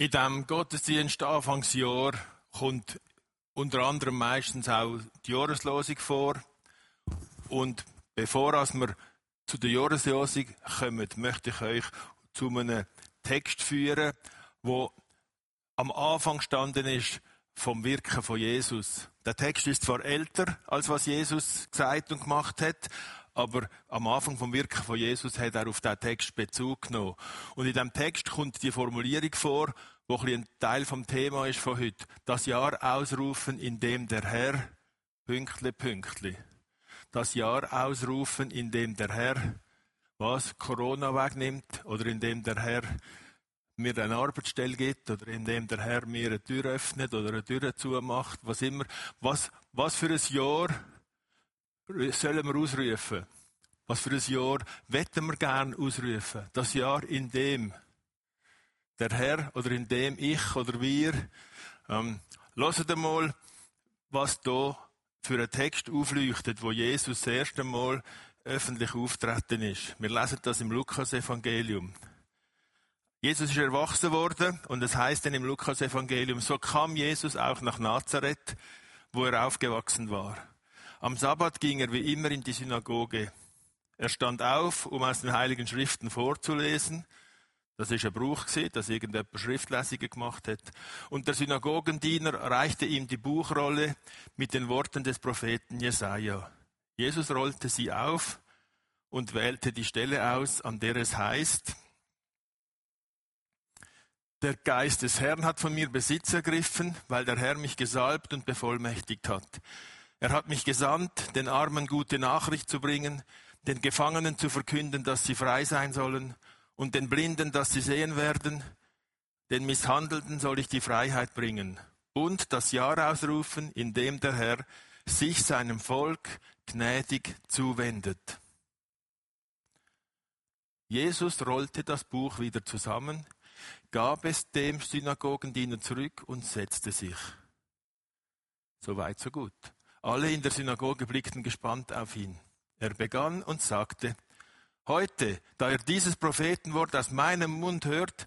In diesem Gottesdienst Anfangsjahr kommt unter anderem meistens auch die Jahreslosung vor. Und bevor wir zu der Jahreslosung kommen, möchte ich euch zu einem Text führen, wo am Anfang gestanden ist vom Wirken von Jesus. Der Text ist zwar älter, als was Jesus gesagt und gemacht hat, aber am Anfang vom Wirken von Jesus hat er auf diesen Text Bezug genommen. Und in diesem Text kommt die Formulierung vor, wo ein, Teil vom Thema ist von heute. Das Jahr ausrufen, in dem der Herr, Pünktli, Pünktli. Das Jahr ausrufen, in dem der Herr, was, Corona wegnimmt, oder in dem der Herr mir eine Arbeitsstelle gibt, oder in dem der Herr mir eine Tür öffnet, oder eine Tür zumacht, was immer. Was, was für ein Jahr sollen wir ausrufen? Was für ein Jahr wetten wir gern ausrufen? Das Jahr, in dem der Herr oder in dem ich oder wir. Ähm, Hört mal, was da für ein Text aufleuchtet, wo Jesus das erste Mal öffentlich auftreten ist. Wir lesen das im Lukas-Evangelium. Jesus ist erwachsen worden und es heißt dann im Lukas-Evangelium, so kam Jesus auch nach Nazareth, wo er aufgewachsen war. Am Sabbat ging er wie immer in die Synagoge. Er stand auf, um aus den Heiligen Schriften vorzulesen. Das ist ein Brauch gewesen, dass irgendjemand Schriftlesungen gemacht hat. Und der Synagogendiener reichte ihm die Buchrolle mit den Worten des Propheten Jesaja. Jesus rollte sie auf und wählte die Stelle aus, an der es heißt, der Geist des Herrn hat von mir Besitz ergriffen, weil der Herr mich gesalbt und bevollmächtigt hat. Er hat mich gesandt, den Armen gute Nachricht zu bringen, den Gefangenen zu verkünden, dass sie frei sein sollen, und den Blinden, dass sie sehen werden, den Misshandelten soll ich die Freiheit bringen und das Jahr ausrufen, in dem der Herr sich seinem Volk gnädig zuwendet. Jesus rollte das Buch wieder zusammen, gab es dem Synagogendiener zurück und setzte sich. So weit, so gut. Alle in der Synagoge blickten gespannt auf ihn. Er begann und sagte, Heute, da ihr dieses Prophetenwort aus meinem Mund hört,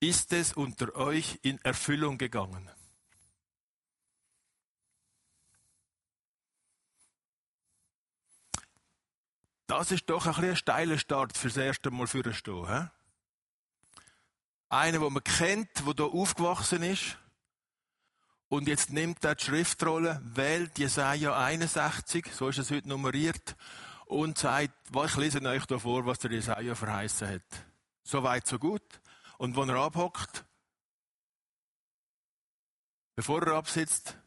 ist es unter euch in Erfüllung gegangen. Das ist doch ein, ein steiler Start fürs erste Mal für Stehen. He? Einer, den man kennt, der hier aufgewachsen ist. Und jetzt nimmt er die Schriftrolle, wählt Jesaja 61, so ist es heute nummeriert, und sagt, ich lese euch da vor, was der Jesaja verheißen hat. So weit, so gut. Und wenn er abhockt, bevor er absitzt,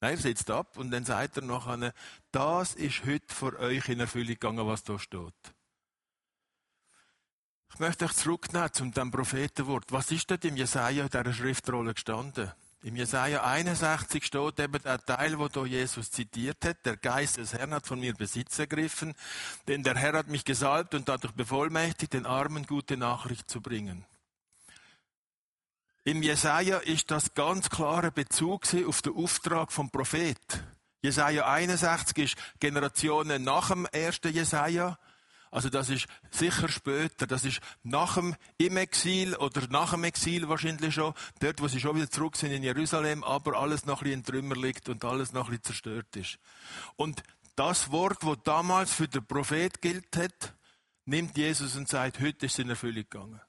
nein, er sitzt ab und dann sagt er eine, das ist heute vor euch in Erfüllung gegangen, was da steht. Ich möchte euch zurücknehmen zum dem Prophetenwort. Was ist dort im Jesaja in dieser Schriftrolle gestanden? Im Jesaja 61 steht eben der Teil, wo Jesus zitiert hat. Der Geist des Herrn hat von mir Besitz ergriffen, denn der Herr hat mich gesalbt und dadurch bevollmächtigt, den Armen gute Nachricht zu bringen. Im Jesaja ist das ganz klare Bezug auf den Auftrag vom Prophet. Jesaja 61 ist Generationen nach dem ersten Jesaja. Also das ist sicher später, das ist nach dem im Exil oder nach dem Exil wahrscheinlich schon, dort, wo sie schon wieder zurück sind in Jerusalem, aber alles noch ein bisschen in Trümmer liegt und alles noch ein bisschen zerstört ist. Und das Wort, wo damals für den Prophet gilt hat, nimmt Jesus und sagt, heute ist es in Erfüllung gegangen.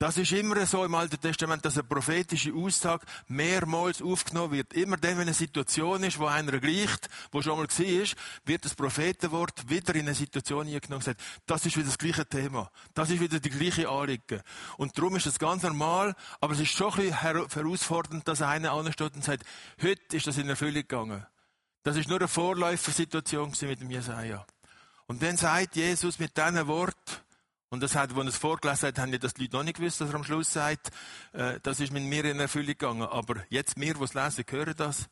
Das ist immer so im Alten Testament, dass eine prophetische Aussage mehrmals aufgenommen wird. Immer dann, wenn eine Situation ist, wo einer gleicht, wo schon mal war, wird das Prophetenwort wieder in eine Situation eingenommen und das ist wieder das gleiche Thema. Das ist wieder die gleiche Anliegen. Und darum ist das ganz normal, aber es ist schon ein bisschen herausfordernd, dass einer ansteht und sagt, heute ist das in Erfüllung gegangen. Das ist nur eine Vorläufersituation mit dem Jesaja. Und dann sagt Jesus mit diesen Worten, und das hat, als er es vorgelesen hat, haben ja das die Leute noch nicht gewusst, dass er am Schluss sagt, äh, das ist mit mir in Erfüllung gegangen. Aber jetzt wir, die es lesen, hören das.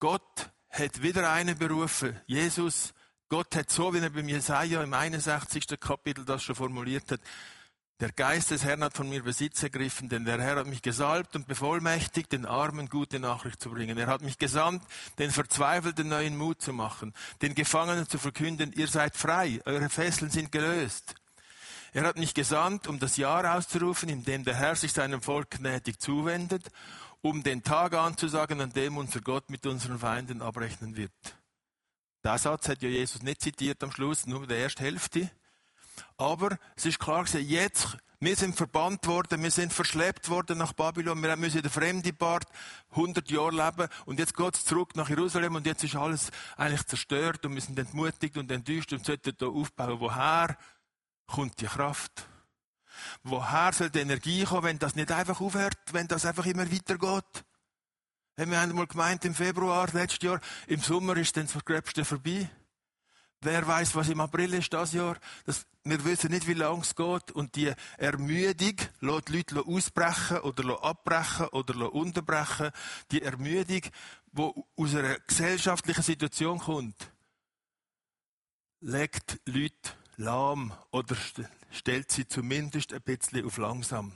Gott hat wieder einen berufen. Jesus, Gott hat so, wie er beim Jesaja im 61. Kapitel das schon formuliert hat, der Geist des Herrn hat von mir Besitz ergriffen, denn der Herr hat mich gesalbt und bevollmächtigt, den Armen gute Nachricht zu bringen. Er hat mich gesandt, den Verzweifelten neuen Mut zu machen, den Gefangenen zu verkünden, ihr seid frei, eure Fesseln sind gelöst. Er hat mich gesandt, um das Jahr auszurufen, in dem der Herr sich seinem Volk gnädig zuwendet, um den Tag anzusagen, an dem unser Gott mit unseren Feinden abrechnen wird. Der Satz hat ja Jesus nicht zitiert am Schluss, nur die erste Hälfte. Aber es ist klar gewesen, jetzt, wir sind verbannt worden, wir sind verschleppt worden nach Babylon, wir müssen in der fremde Part 100 Jahre leben und jetzt geht es zurück nach Jerusalem und jetzt ist alles eigentlich zerstört und wir sind entmutigt und enttäuscht und sollten hier aufbauen. Woher kommt die Kraft? Woher soll die Energie kommen, wenn das nicht einfach aufhört, wenn das einfach immer weitergeht? Wir haben mal gemeint im Februar letztes Jahr, im Sommer ist dann das Gröbste vorbei. Wer weiß, was im April ist das Jahr? Das, wir wissen nicht, wie lange es geht. Und die Ermüdung lässt die Leute ausbrechen oder abbrechen oder unterbrechen. Die Ermüdung, die aus einer gesellschaftlichen Situation kommt, legt Leute lahm oder stellt sie zumindest ein bisschen auf langsam.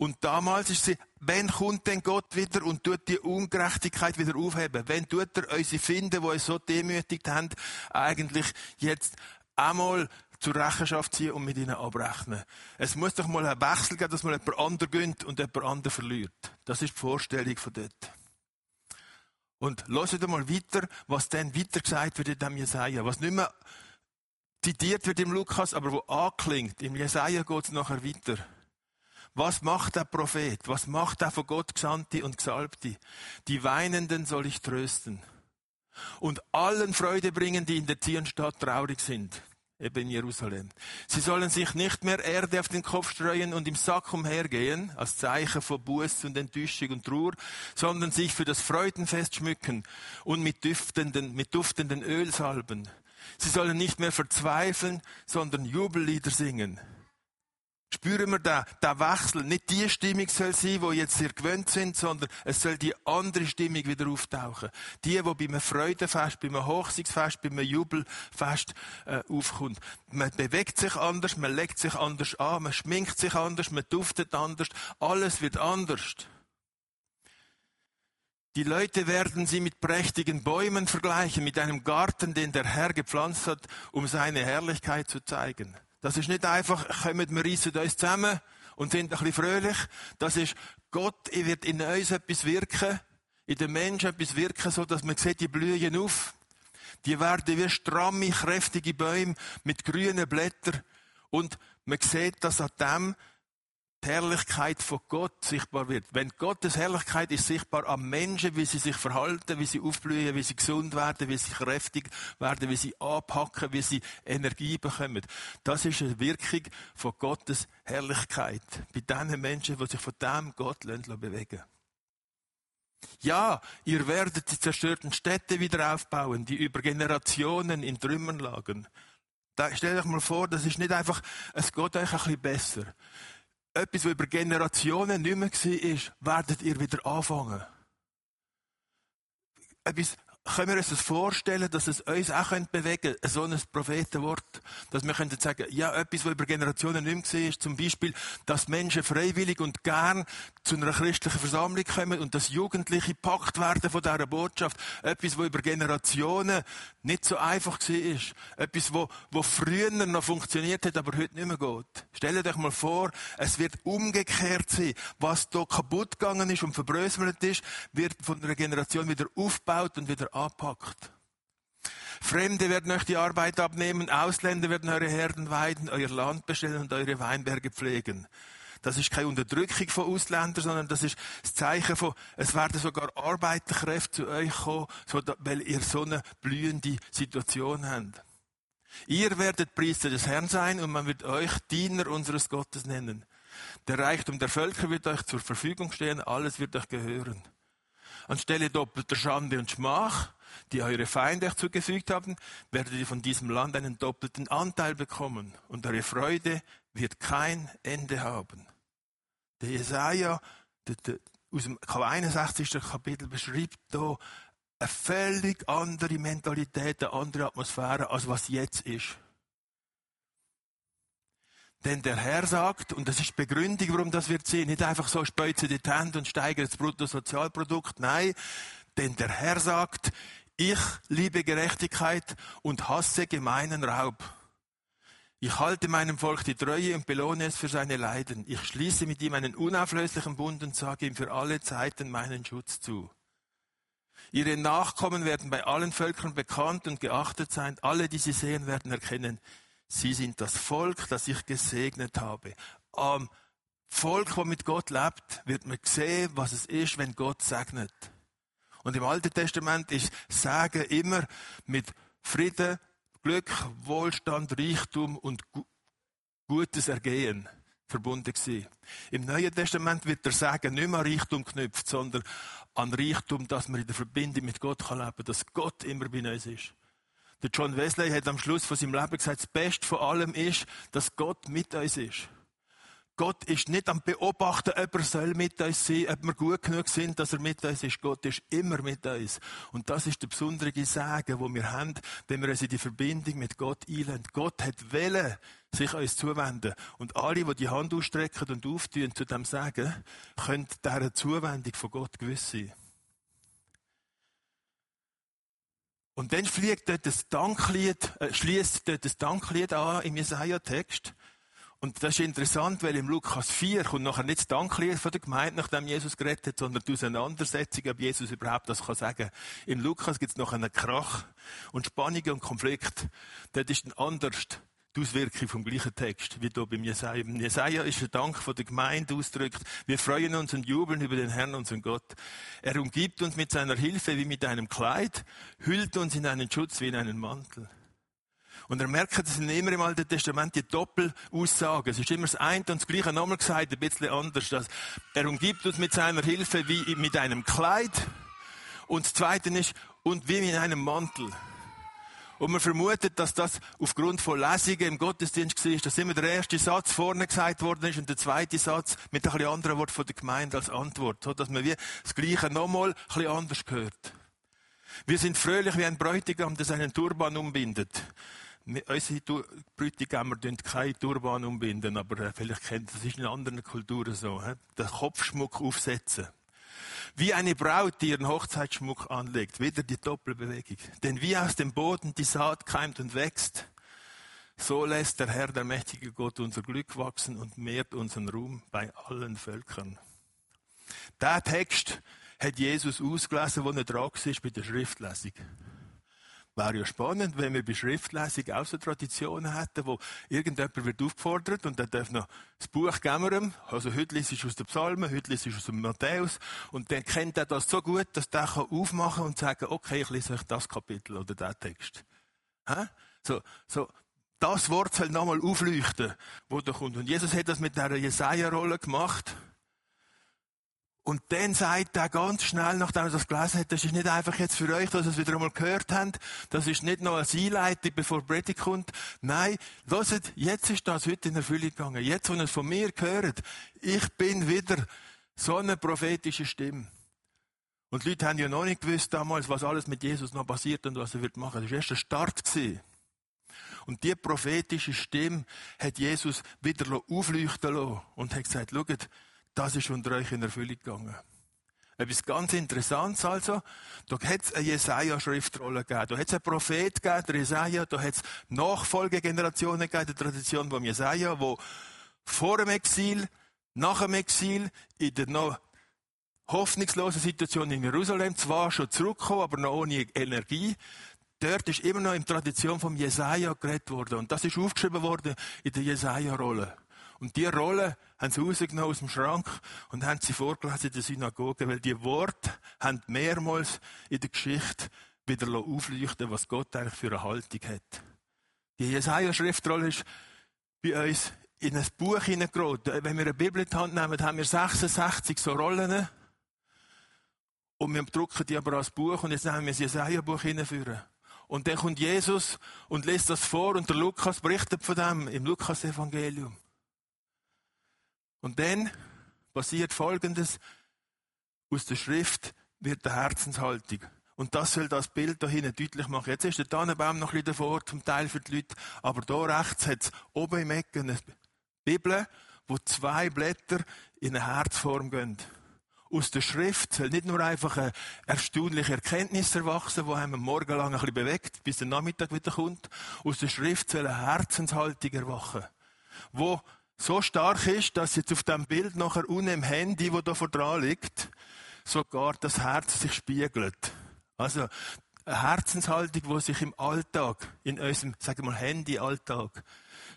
Und damals ist sie, wenn kommt denn Gott wieder und tut die Ungerechtigkeit wieder aufheben? Wenn tut er unsere finden, die uns so demütigt haben, eigentlich jetzt einmal zur Rechenschaft ziehen und mit ihnen abrechnen. Es muss doch mal einen Wechsel geben, dass man jemand anderen gönnt und jemand anderen verliert. Das ist die Vorstellung von dort. Und hört mal weiter, was dann weiter gesagt wird in dem Jesaja. Was nicht mehr zitiert wird im Lukas, aber wo anklingt. Im Jesaja geht es nachher weiter. Was macht der Prophet? Was macht der von Gott Gesandte und Gesalbte? Die Weinenden soll ich trösten. Und allen Freude bringen, die in der Zionstadt traurig sind. Eben in Jerusalem. Sie sollen sich nicht mehr Erde auf den Kopf streuen und im Sack umhergehen, als Zeichen von Buß und Enttäuschung und Trauer, sondern sich für das Freudenfest schmücken und mit duftenden, mit duftenden Öl salben. Sie sollen nicht mehr verzweifeln, sondern Jubellieder singen. Spüren wir da, der Wechsel. Nicht die Stimmung soll sein, wo jetzt sehr gewöhnt sind, sondern es soll die andere Stimmung wieder auftauchen. Die, die bei einem Freudenfest, bei einem Hochzeitsfest, bei einem Jubelfest äh, aufkommt. Man bewegt sich anders, man legt sich anders an, man schminkt sich anders, man duftet anders. Alles wird anders. Die Leute werden sie mit prächtigen Bäumen vergleichen, mit einem Garten, den der Herr gepflanzt hat, um seine Herrlichkeit zu zeigen. Das ist nicht einfach, kommen wir reissen uns zusammen und sind ein bisschen fröhlich. Das ist, Gott wird in uns etwas wirken, in den Menschen etwas wirken, so dass man sieht, die blühen auf. Die werden wie stramme, kräftige Bäume mit grünen Blättern. Und man sieht, dass an dem Herrlichkeit von Gott sichtbar wird. Wenn Gottes Herrlichkeit ist sichtbar am Menschen, wie sie sich verhalten, wie sie aufblühen, wie sie gesund werden, wie sie kräftig werden, wie sie anpacken, wie sie Energie bekommen. Das ist eine Wirkung von Gottes Herrlichkeit. Bei den Menschen, die sich von dem Gott bewegen ja, ihr werdet die zerstörten Städte wieder aufbauen, die über Generationen in Trümmern lagen. Da, stellt euch mal vor, das ist nicht einfach, es geht euch ein bisschen besser etwas, was über Generationen nicht mehr war, werdet ihr wieder anfangen. Etwas können wir uns das vorstellen, dass es uns auch bewegen könnte, so ein Prophetenwort, dass wir könnten sagen, ja, etwas, was über Generationen nicht mehr war, ist zum Beispiel, dass Menschen freiwillig und gern zu einer christlichen Versammlung kommen und dass Jugendliche packt werden von dieser Botschaft. Etwas, was über Generationen nicht so einfach war. Etwas, wo, wo früher noch funktioniert hat, aber heute nicht mehr geht. Stellt euch mal vor, es wird umgekehrt sein. Was da kaputt gegangen ist und verbröselt ist, wird von einer Generation wieder aufgebaut und wieder anpackt. Fremde werden euch die Arbeit abnehmen, Ausländer werden eure Herden weiden, euer Land bestellen und eure Weinberge pflegen. Das ist keine Unterdrückung von Ausländern, sondern das ist das Zeichen von, es werden sogar Arbeiterkräfte zu euch kommen, weil ihr so eine blühende Situation habt. Ihr werdet Priester des Herrn sein und man wird euch Diener unseres Gottes nennen. Der Reichtum der Völker wird euch zur Verfügung stehen, alles wird euch gehören. Anstelle doppelter Schande und Schmach, die eure Feinde euch zugefügt haben, werdet ihr von diesem Land einen doppelten Anteil bekommen und eure Freude wird kein Ende haben. Der Jesaja, der, der, aus dem 61. Kapitel beschreibt hier eine völlig andere Mentalität, eine andere Atmosphäre, als was jetzt ist. Denn der Herr sagt, und das ist die Begründung, warum das wird sehen, nicht einfach so speuzen die Hände und steigern das Bruttosozialprodukt, nein, denn der Herr sagt, ich liebe Gerechtigkeit und hasse gemeinen Raub. Ich halte meinem Volk die Treue und belohne es für seine Leiden. Ich schließe mit ihm einen unauflöslichen Bund und sage ihm für alle Zeiten meinen Schutz zu. Ihre Nachkommen werden bei allen Völkern bekannt und geachtet sein. Alle, die sie sehen, werden erkennen, sie sind das Volk, das ich gesegnet habe. Am Volk, das mit Gott lebt, wird man sehen, was es ist, wenn Gott segnet. Und im Alten Testament ist Sagen immer mit Frieden, Glück, Wohlstand, Reichtum und gutes Ergehen verbunden gewesen. Im Neuen Testament wird der Sagen nicht mehr Reichtum knüpft, sondern an Reichtum, dass man in der Verbindung mit Gott leben kann, dass Gott immer bei uns ist. Der John Wesley hat am Schluss von seinem Leben gesagt, das Beste von allem ist, dass Gott mit uns ist. Gott ist nicht am Beobachten, ob er soll mit uns sein, ob wir gut genug sind, dass er mit uns ist. Gott ist immer mit uns. Und das ist der besondere Sagen, wo wir haben, wenn wir uns in die Verbindung mit Gott einlösen. Gott hat Welle, sich uns zuwenden. Und alle, die die Hand ausstrecken und auftun zu dem Sagen, können dieser Zuwendung von Gott gewiss sein. Und dann fliegt dort das Danklied, äh, schließt dort das Danklied an im Jesaja-Text. Und das ist interessant, weil im Lukas 4 kommt nachher nicht das Danklied von der Gemeinde, nachdem Jesus geredet hat, sondern die Auseinandersetzung, ob Jesus überhaupt das kann sagen. Im Lukas gibt es noch einen Krach und Spannungen und Konflikt. Dort ist ein anders die Auswirkung vom gleichen Text, wie hier beim Jesaja. Im Jesaja ist der Dank von der Gemeinde ausdrückt. Wir freuen uns und jubeln über den Herrn, unseren Gott. Er umgibt uns mit seiner Hilfe wie mit einem Kleid, hüllt uns in einen Schutz wie in einen Mantel. Und er merkt, das sind immer im Alten Testament die Doppelaussagen. Es ist immer das eine und das Gleiche nochmal gesagt, ein bisschen anders. Dass er umgibt uns mit seiner Hilfe wie mit einem Kleid. Und das Zweite ist, und wie mit einem Mantel. Und man vermutet, dass das aufgrund von Lesungen im Gottesdienst war, dass immer der erste Satz vorne gesagt worden ist und der zweite Satz mit ein bisschen anderen Wort von der Gemeinde als Antwort. So, dass man wie das Gleiche nochmal ein bisschen anders hört. Wir sind fröhlich wie ein Bräutigam, der seinen Turban umbindet unsere Bräutigämmer tun keine Turban umbinden, aber äh, vielleicht kennt das ist in anderen Kulturen so, den Kopfschmuck aufsetzen. Wie eine Braut, die ihren Hochzeitsschmuck anlegt, wieder die Doppelbewegung. Denn wie aus dem Boden die Saat keimt und wächst, so lässt der Herr, der mächtige Gott, unser Glück wachsen und mehrt unseren Ruhm bei allen Völkern. Der Text hat Jesus ausgelesen, wo er dran war bei der Schriftlesung. Wäre ja spannend, wenn wir bei Schriftlesung auch so Traditionen hätten, wo irgendjemand wird aufgefordert und dann darf noch das Buch geben. Also heute liest es aus den Psalmen, heute liest es aus dem Matthäus und dann kennt er das so gut, dass der kann aufmachen und sagen, okay, ich lese euch das Kapitel oder den Text. Hä? So, so, das Wort soll nochmal aufleuchten, wo da kommt. Und Jesus hat das mit einer Jesaja-Rolle gemacht. Und dann sagt er ganz schnell, nachdem er das gelesen hat, das ist nicht einfach jetzt für euch, dass ihr es wieder einmal gehört habt. Das ist nicht noch eine Einleitung, bevor Predigt kommt. Nein, hört, jetzt ist das heute in Erfüllung gegangen. Jetzt, wenn ihr es von mir gehört, ich bin wieder so eine prophetische Stimme. Und die Leute haben ja noch nicht gewusst damals, was alles mit Jesus noch passiert und was er wird machen. Das war erst der Start. Gewesen. Und die prophetische Stimme hat Jesus wieder aufleuchten lassen und hat gesagt, schaut, das ist unter euch in Erfüllung gegangen. Etwas ganz Interessantes also. Da hat es eine Jesaja-Schriftrolle gegeben. Da hat es einen Prophet gegeben, der Jesaja. Da hat es Nachfolgegenerationen gegeben, der Tradition vom Jesaja, wo vor dem Exil, nach dem Exil, in der noch hoffnungslosen Situation in Jerusalem, zwar schon zurückgekommen, aber noch ohne Energie. Dort ist immer noch in der Tradition vom Jesaja geredet worden. Und das ist aufgeschrieben worden in der Jesaja-Rolle. Und die Rolle haben sie rausgenommen aus dem Schrank und haben sie vorgelesen in der Synagoge, weil die Worte haben mehrmals in der Geschichte wieder aufleuchten, was Gott eigentlich für eine Haltung hat. Die Jesaja-Schriftrolle ist bei uns in ein Buch hineingerotet. Wenn wir eine Bibel in die Hand nehmen, haben wir 66 so Rollen. Und wir drucken die aber als Buch und jetzt nehmen wir das Jesaja-Buch hineinführen. Und dann kommt Jesus und liest das vor und der Lukas berichtet von dem im Lukas-Evangelium. Und dann passiert Folgendes. Aus der Schrift wird der Herzenshaltung. Und das soll das Bild da hinten deutlich machen. Jetzt ist der Tannenbaum noch ein bisschen davor, zum Teil für die Leute. Aber da rechts hat es oben im Ecken eine Bibel, wo zwei Blätter in eine Herzform gehen. Aus der Schrift soll nicht nur einfach eine erstaunliche Erkenntnis erwachsen, die einem Morgen lang ein bisschen bewegt, bis der Nachmittag wieder kommt. Aus der Schrift soll eine Herzenshaltung erwachen, wo so stark ist, dass jetzt auf dem Bild nachher unten im Handy, wo da vor dran liegt, sogar das Herz sich spiegelt. Also, eine Herzenshaltung, die sich im Alltag, in unserem, sagen wir mal, Handy-Alltag,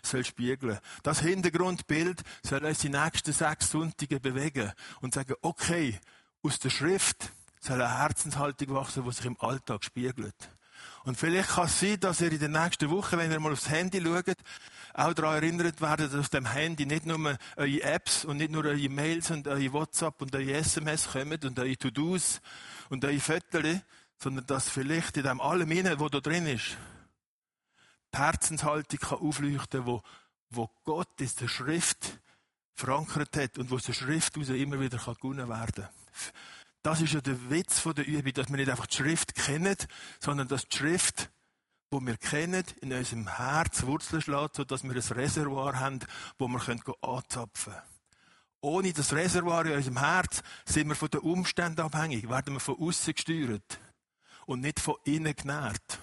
soll spiegeln. Das Hintergrundbild soll uns die nächsten sechs Sonntage bewegen und sagen, okay, aus der Schrift soll eine Herzenshaltung wachsen, die sich im Alltag spiegelt. Und vielleicht kann es sein, dass ihr in der nächsten Woche, wenn ihr mal aufs Handy schaut, auch daran erinnert werdet, dass auf dem Handy nicht nur eure Apps und nicht nur eure Mails und eure WhatsApp und eure SMS kommen und eure To-Dos und eure Fotos, sondern dass vielleicht in dem allem inne, wo da drin ist, die Herzenshaltung kann aufleuchten, wo, wo Gott in der Schrift verankert hat und wo aus der Schrift heraus immer wieder gewonnen werden kann. Das ist ja der Witz von der Übung, dass wir nicht einfach die Schrift kennen, sondern dass die Schrift, wo wir kennen, in unserem Herz Wurzeln schlägt, sodass wir ein Reservoir haben, wo wir anzapfen können. Ohne das Reservoir in unserem Herz sind wir von den Umständen abhängig, werden wir von außen gesteuert und nicht von innen genährt.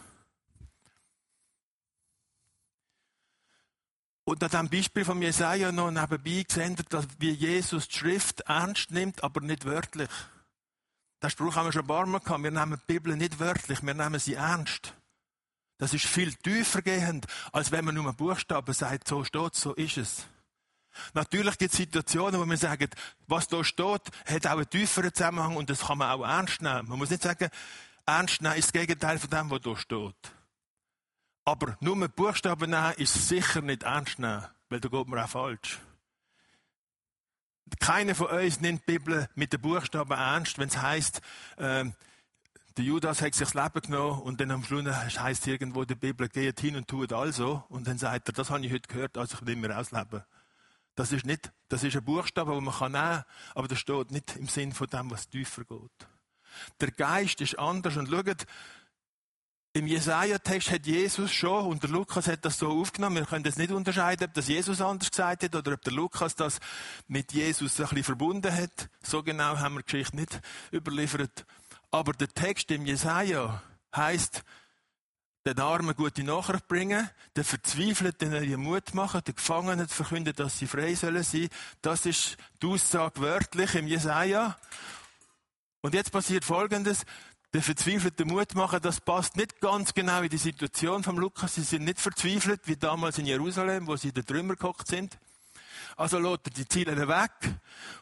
Und an diesem Beispiel von Jesaja noch nebenbei gesehen, dass wie Jesus die Schrift ernst nimmt, aber nicht wörtlich. Den Spruch haben wir schon ein paar Mal gehabt. Wir nehmen die Bibel nicht wörtlich, wir nehmen sie ernst. Das ist viel tiefer gehend, als wenn man nur einen Buchstaben sagt, so steht so ist es. Natürlich gibt es Situationen, wo man sagt, was da steht, hat auch einen tieferen Zusammenhang und das kann man auch ernst nehmen. Man muss nicht sagen, ernst nehmen ist das Gegenteil von dem, was da steht. Aber nur mit Buchstaben nehmen ist sicher nicht ernst nehmen, weil da geht man auch falsch. Keiner von uns nimmt die Bibel mit den Buchstaben ernst, wenn es heisst, äh, der Judas hat sich das Leben genommen und dann am Schluss heisst irgendwo in der Bibel, geht hin und tut also. Und dann sagt er, das habe ich heute gehört, also ich will mir ausleben. Das ist nicht, das ist ein Buchstabe, den man nehmen kann, aber das steht nicht im Sinn von dem, was tiefer geht. Der Geist ist anders und schaut, im Jesaja-Text hat Jesus schon, und der Lukas hat das so aufgenommen, wir können das nicht unterscheiden, ob das Jesus anders gesagt hat oder ob der Lukas das mit Jesus ein bisschen verbunden hat. So genau haben wir die Geschichte nicht überliefert. Aber der Text im Jesaja heißt, den Armen gute Nachricht bringen, den Verzweifelten neuen Mut machen, den Gefangenen verkünden, dass sie frei sollen sein. Das ist die Aussage wörtlich im Jesaja. Und jetzt passiert Folgendes den verzweifelten Mut machen, das passt nicht ganz genau in die Situation vom Lukas. Sie sind nicht verzweifelt, wie damals in Jerusalem, wo sie in den Trümmer gehockt sind. Also lässt er die Ziele weg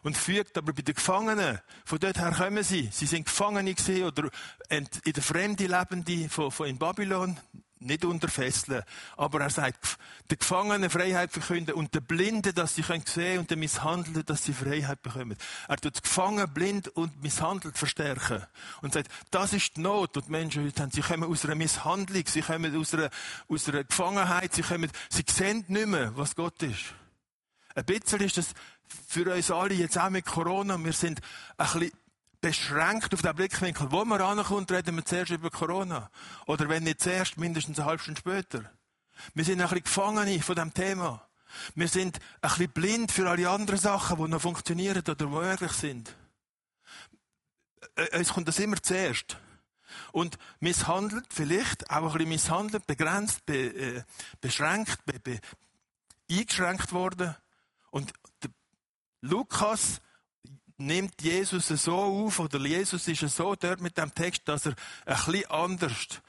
und fügt aber bei den Gefangenen, von dort her kommen sie. Sie sind Gefangene gewesen oder in der Fremde lebende von, von in Babylon nicht unter Fesseln. Aber er sagt, der Gefangenen Freiheit verkünden und der Blinden, dass sie sehen können und der Misshandelten, dass sie Freiheit bekommen. Er tut Gefangenen, blind und misshandelt verstärken. Und sagt, das ist die Not, die die Menschen heute haben. Sie kommen aus einer Misshandlung, sie kommen aus einer, aus einer Gefangenheit, sie kommen, sie sehen nicht mehr, was Gott ist. Ein bisschen ist das für uns alle jetzt auch mit Corona. Wir sind ein bisschen beschränkt auf den Blickwinkel. Wo man rankommt, reden wir zuerst über Corona. Oder wenn nicht zuerst, mindestens eine halbe Stunde später. Wir sind ein bisschen Gefangene von diesem Thema. Wir sind ein bisschen blind für alle anderen Sachen, die noch funktionieren oder möglich sind. Es kommt das immer zuerst. Und misshandelt, vielleicht auch ein bisschen misshandelt, begrenzt, be, äh, beschränkt, be, be, eingeschränkt worden. Und Lukas nimmt Jesus so auf, oder Jesus ist so dort mit dem Text, dass er ein bisschen anders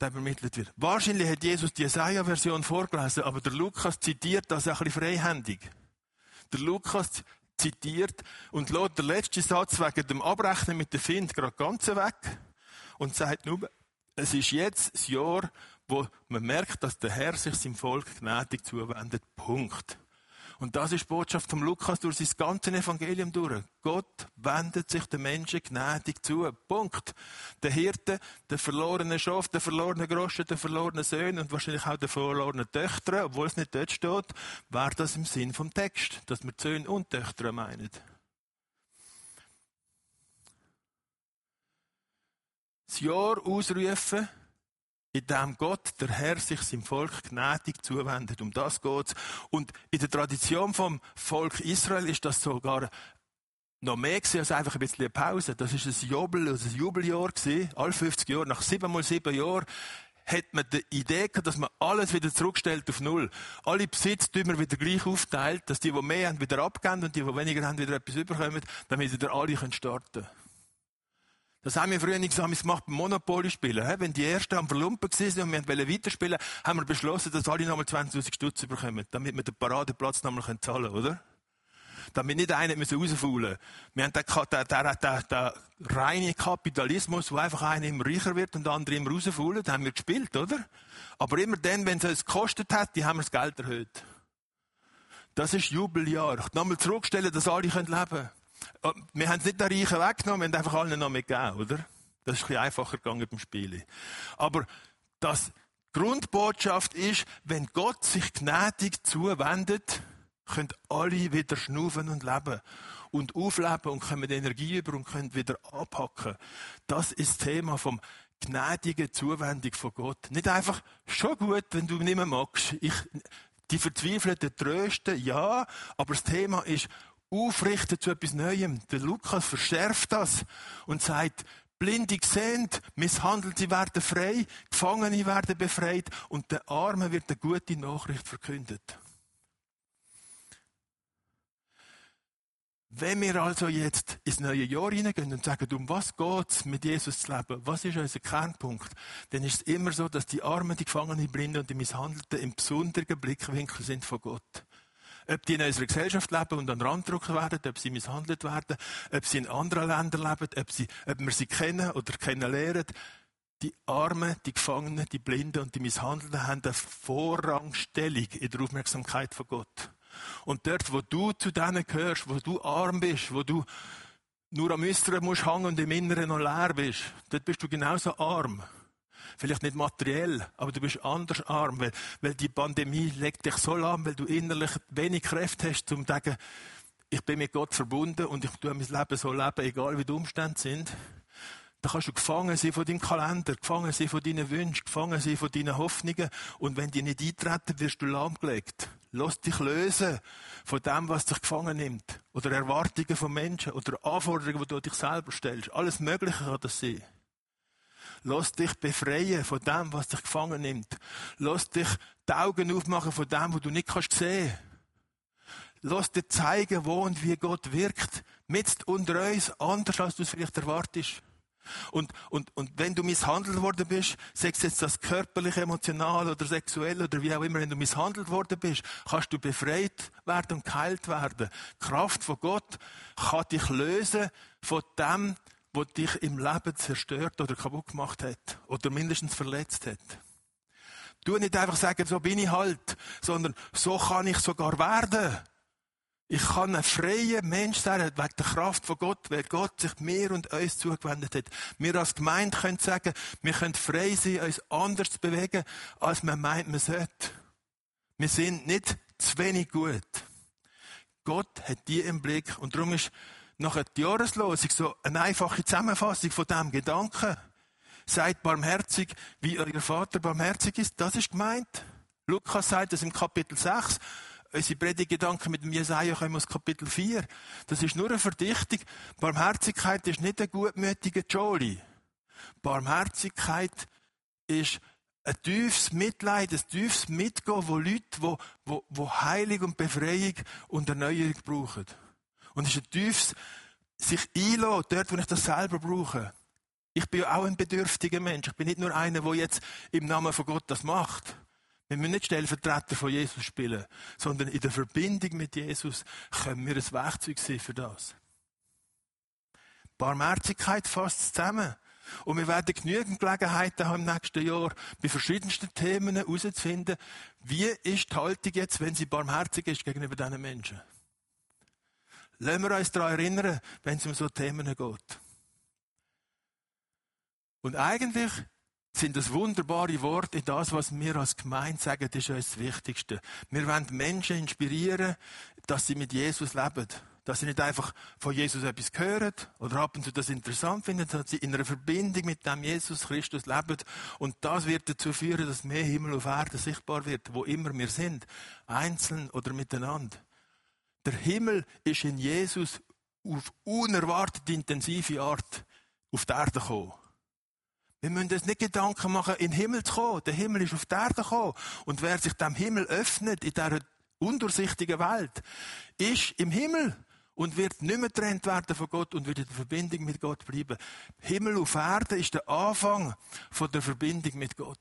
übermittelt wird. Wahrscheinlich hat Jesus die Jesaja-Version vorgelesen, aber der Lukas zitiert das ein bisschen freihändig. Der Lukas zitiert und lässt den letzten Satz wegen dem Abrechnen mit dem Find gerade ganz weg und sagt nur, es ist jetzt das Jahr, wo man merkt, dass der Herr sich seinem Volk gnädig zuwendet. Punkt. Und das ist die Botschaft vom Lukas durch sein ganzes Evangelium durch. Gott wendet sich den Menschen gnädig zu. Punkt. Der Hirte, der verlorene Schaf, der verlorene Groschen, der verlorene Söhne und wahrscheinlich auch der verlorene Töchter, obwohl es nicht dort steht, wäre das im Sinn vom Text, dass wir Söhne und Töchter meinen. Das Jahr ausrufen, in dem Gott, der Herr, sich seinem Volk gnädig zuwendet. Um das geht's. Und in der Tradition vom Volk Israel ist das sogar noch mehr gewesen als einfach ein bisschen Pause. Das ist ein Jubel, also ein Jubeljahr gewesen. Alle 50 Jahre, nach sieben mal sieben Jahren, hat man die Idee gehabt, dass man alles wieder zurückstellt auf Null. Alle Besitztümer wieder gleich aufteilt, dass die, die mehr haben, wieder abgeben und die, die weniger haben, wieder etwas überkommen, damit wieder alle starten können. Das haben wir früher nicht gesagt, gemacht beim Monopoly-Spielen. Wenn die Ersten am Verlumpen waren und wir wollten weiterspielen, haben wir beschlossen, dass alle nochmal 20.000 Stutz bekommen, damit wir den Paradeplatz nochmal zahlen können, oder? Damit nicht einer rausfaulen müssen. Wir haben den, den, den, den, reinen Kapitalismus, wo einfach einer immer reicher wird und der andere immer rausfaulen, den haben wir gespielt, oder? Aber immer dann, wenn es uns gekostet hat, die haben wir das Geld erhöht. Das ist Jubeljahr. Nochmal zurückstellen, dass alle leben können. Oh, wir haben es nicht den Reichen weggenommen, wir haben einfach allen noch mitgegeben, oder? Das ist ein bisschen einfacher gegangen beim Spielen. Aber das Grundbotschaft ist, wenn Gott sich gnädig zuwendet, können alle wieder schnaufen und leben und aufleben und kommen Energie über und können wieder abhacken. Das ist das Thema vom gnädigen Zuwendung von Gott. Nicht einfach, schon gut, wenn du nicht mehr magst. Ich, die Verzweifelten trösten, ja, aber das Thema ist, aufrichten zu etwas Neuem. Der Lukas verschärft das und sagt, Blinde sehen, Misshandelte werden frei, Gefangene werden befreit und der Armen wird eine gute Nachricht verkündet. Wenn wir also jetzt ins neue Jahr hineingehen und sagen, um was geht's mit Jesus zu leben? Was ist unser Kernpunkt? Dann ist es immer so, dass die Armen, die Gefangenen, die Blinden und die Misshandelten im besonderen Blickwinkel sind von Gott. Ob die in unserer Gesellschaft leben und an den Rand gedrückt werden, ob sie misshandelt werden, ob sie in anderen Ländern leben, ob, sie, ob wir sie kennen oder kennenlernen. Die Armen, die Gefangenen, die Blinden und die Misshandelten haben eine Vorrangstellung in der Aufmerksamkeit von Gott. Und dort, wo du zu denen gehörst, wo du arm bist, wo du nur am Äußeren musst hängen und im Inneren noch leer bist, dort bist du genauso arm. Vielleicht nicht materiell, aber du bist anders arm, weil, weil die Pandemie legt dich so lahm, weil du innerlich wenig Kräfte hast, um zu sagen, ich bin mit Gott verbunden und ich tue mein Leben so leben, egal wie die Umstände sind. Da kannst du gefangen sein von deinem Kalender, gefangen sein von deinen Wünschen, gefangen sein von deinen Hoffnungen. Und wenn die nicht eintreten, wirst du lahmgelegt. Lass dich lösen von dem, was dich gefangen nimmt. Oder Erwartungen von Menschen. Oder Anforderungen, die du dich selber stellst. Alles Mögliche kann das sein. Lass dich befreien von dem, was dich gefangen nimmt. Lass dich die Augen aufmachen von dem, was du nicht kannst sehen. Lass dir zeigen, wo und wie Gott wirkt. Mit unter uns, anders als du es vielleicht erwartest. Und, und, und wenn du misshandelt worden bist, sei es jetzt das körperlich, emotional oder sexuell oder wie auch immer, wenn du misshandelt worden bist, kannst du befreit werden und geheilt werden. Die Kraft von Gott kann dich lösen von dem, was dich im Leben zerstört oder kaputt gemacht hat oder mindestens verletzt hat. Du nicht einfach sagen, so bin ich halt, sondern so kann ich sogar werden. Ich kann ein freier Mensch sein, wegen der Kraft von Gott, weil Gott sich mir und uns zugewendet hat. Wir als Gemeinde können sagen, wir können frei sein, uns anders zu bewegen, als man meint, man sollte. Wir sind nicht zu wenig gut. Gott hat die im Blick und darum ist nachher die Jahreslosung so eine einfache Zusammenfassung von diesem Gedanken. Seid barmherzig, wie euer Vater barmherzig ist. Das ist gemeint. Lukas sagt das im Kapitel 6 unsere Predigtgedanken mit dem Jesaja kommen aus Kapitel 4. Das ist nur eine Verdichtung. Barmherzigkeit ist nicht ein gutmütiger Jolly. Barmherzigkeit ist ein tiefes Mitleid, ein tiefes Mitgehen, wo Leute, wo, wo, wo Heilung und Befreiung und Erneuerung brauchen. Und es ist ein tiefes sich einlassen, dort, wo ich das selber brauche. Ich bin ja auch ein bedürftiger Mensch. Ich bin nicht nur einer, der jetzt im Namen von Gott das macht. Wir müssen nicht Stellvertreter von Jesus spielen, sondern in der Verbindung mit Jesus können wir ein Werkzeug sein für das. Barmherzigkeit fasst zusammen. Und wir werden genügend Gelegenheiten haben im nächsten Jahr, bei verschiedensten Themen herauszufinden, wie ist die Haltung jetzt, wenn sie barmherzig ist gegenüber diesen Menschen. Lassen wir uns daran erinnern, wenn es um so Themen geht. Und eigentlich sind das wunderbare Worte in das, was wir als Gemeinde sagen, das ist uns das Wichtigste. Wir wollen Menschen inspirieren, dass sie mit Jesus leben. Dass sie nicht einfach von Jesus etwas hören oder ab und zu das interessant finden, sondern sie in einer Verbindung mit dem Jesus Christus leben. Und das wird dazu führen, dass mehr Himmel auf Erde sichtbar wird, wo immer wir sind. Einzeln oder miteinander. Der Himmel ist in Jesus auf unerwartet intensive Art auf die Erde gekommen. Wir müssen uns nicht Gedanken machen, in den Himmel zu kommen. Der Himmel ist auf die Erde gekommen. Und wer sich dem Himmel öffnet, in dieser undurchsichtigen Welt, ist im Himmel und wird nicht mehr getrennt werden von Gott und wird in der Verbindung mit Gott bleiben. Himmel auf Erde ist der Anfang von der Verbindung mit Gott.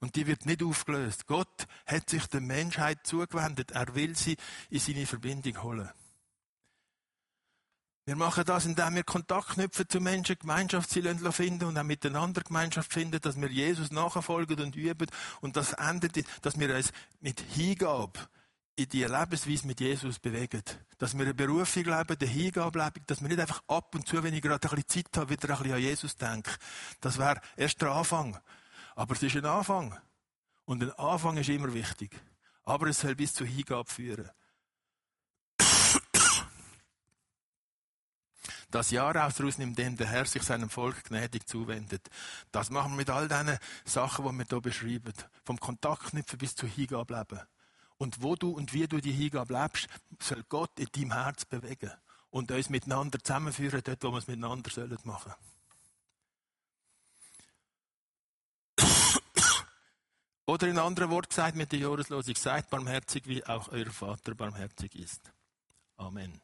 Und die wird nicht aufgelöst. Gott hat sich der Menschheit zugewendet. Er will sie in seine Verbindung holen. Wir machen das, indem wir Kontakt knüpfen zu Menschen, Gemeinschaftsziele finden und auch miteinander Gemeinschaft finden, dass wir Jesus nachfolgen und üben. Und das endet, dass wir uns mit Hingabe in die Lebensweise mit Jesus bewegen. Dass wir eine Berufung leben, eine Hingabe leben, dass wir nicht einfach ab und zu, wenn ich gerade ein bisschen Zeit habe, wieder ein bisschen an Jesus denke. Das wäre erst der Anfang. Aber es ist ein Anfang. Und ein Anfang ist immer wichtig. Aber es soll bis zur Hingabe führen. Das Jahr aus nimmt dem der Herr sich seinem Volk gnädig zuwendet. Das machen wir mit all diesen Sachen, die wir hier beschreiben. Vom Kontaktknüpfen bis zur Hingabe leben. Und wo du und wie du die Hingabe lebst, soll Gott in deinem Herz bewegen. Und uns miteinander zusammenführen, dort, wo wir es miteinander sollen machen. Oder in anderen Worten gesagt mit der Jahreslosung, seid barmherzig, wie auch euer Vater barmherzig ist. Amen.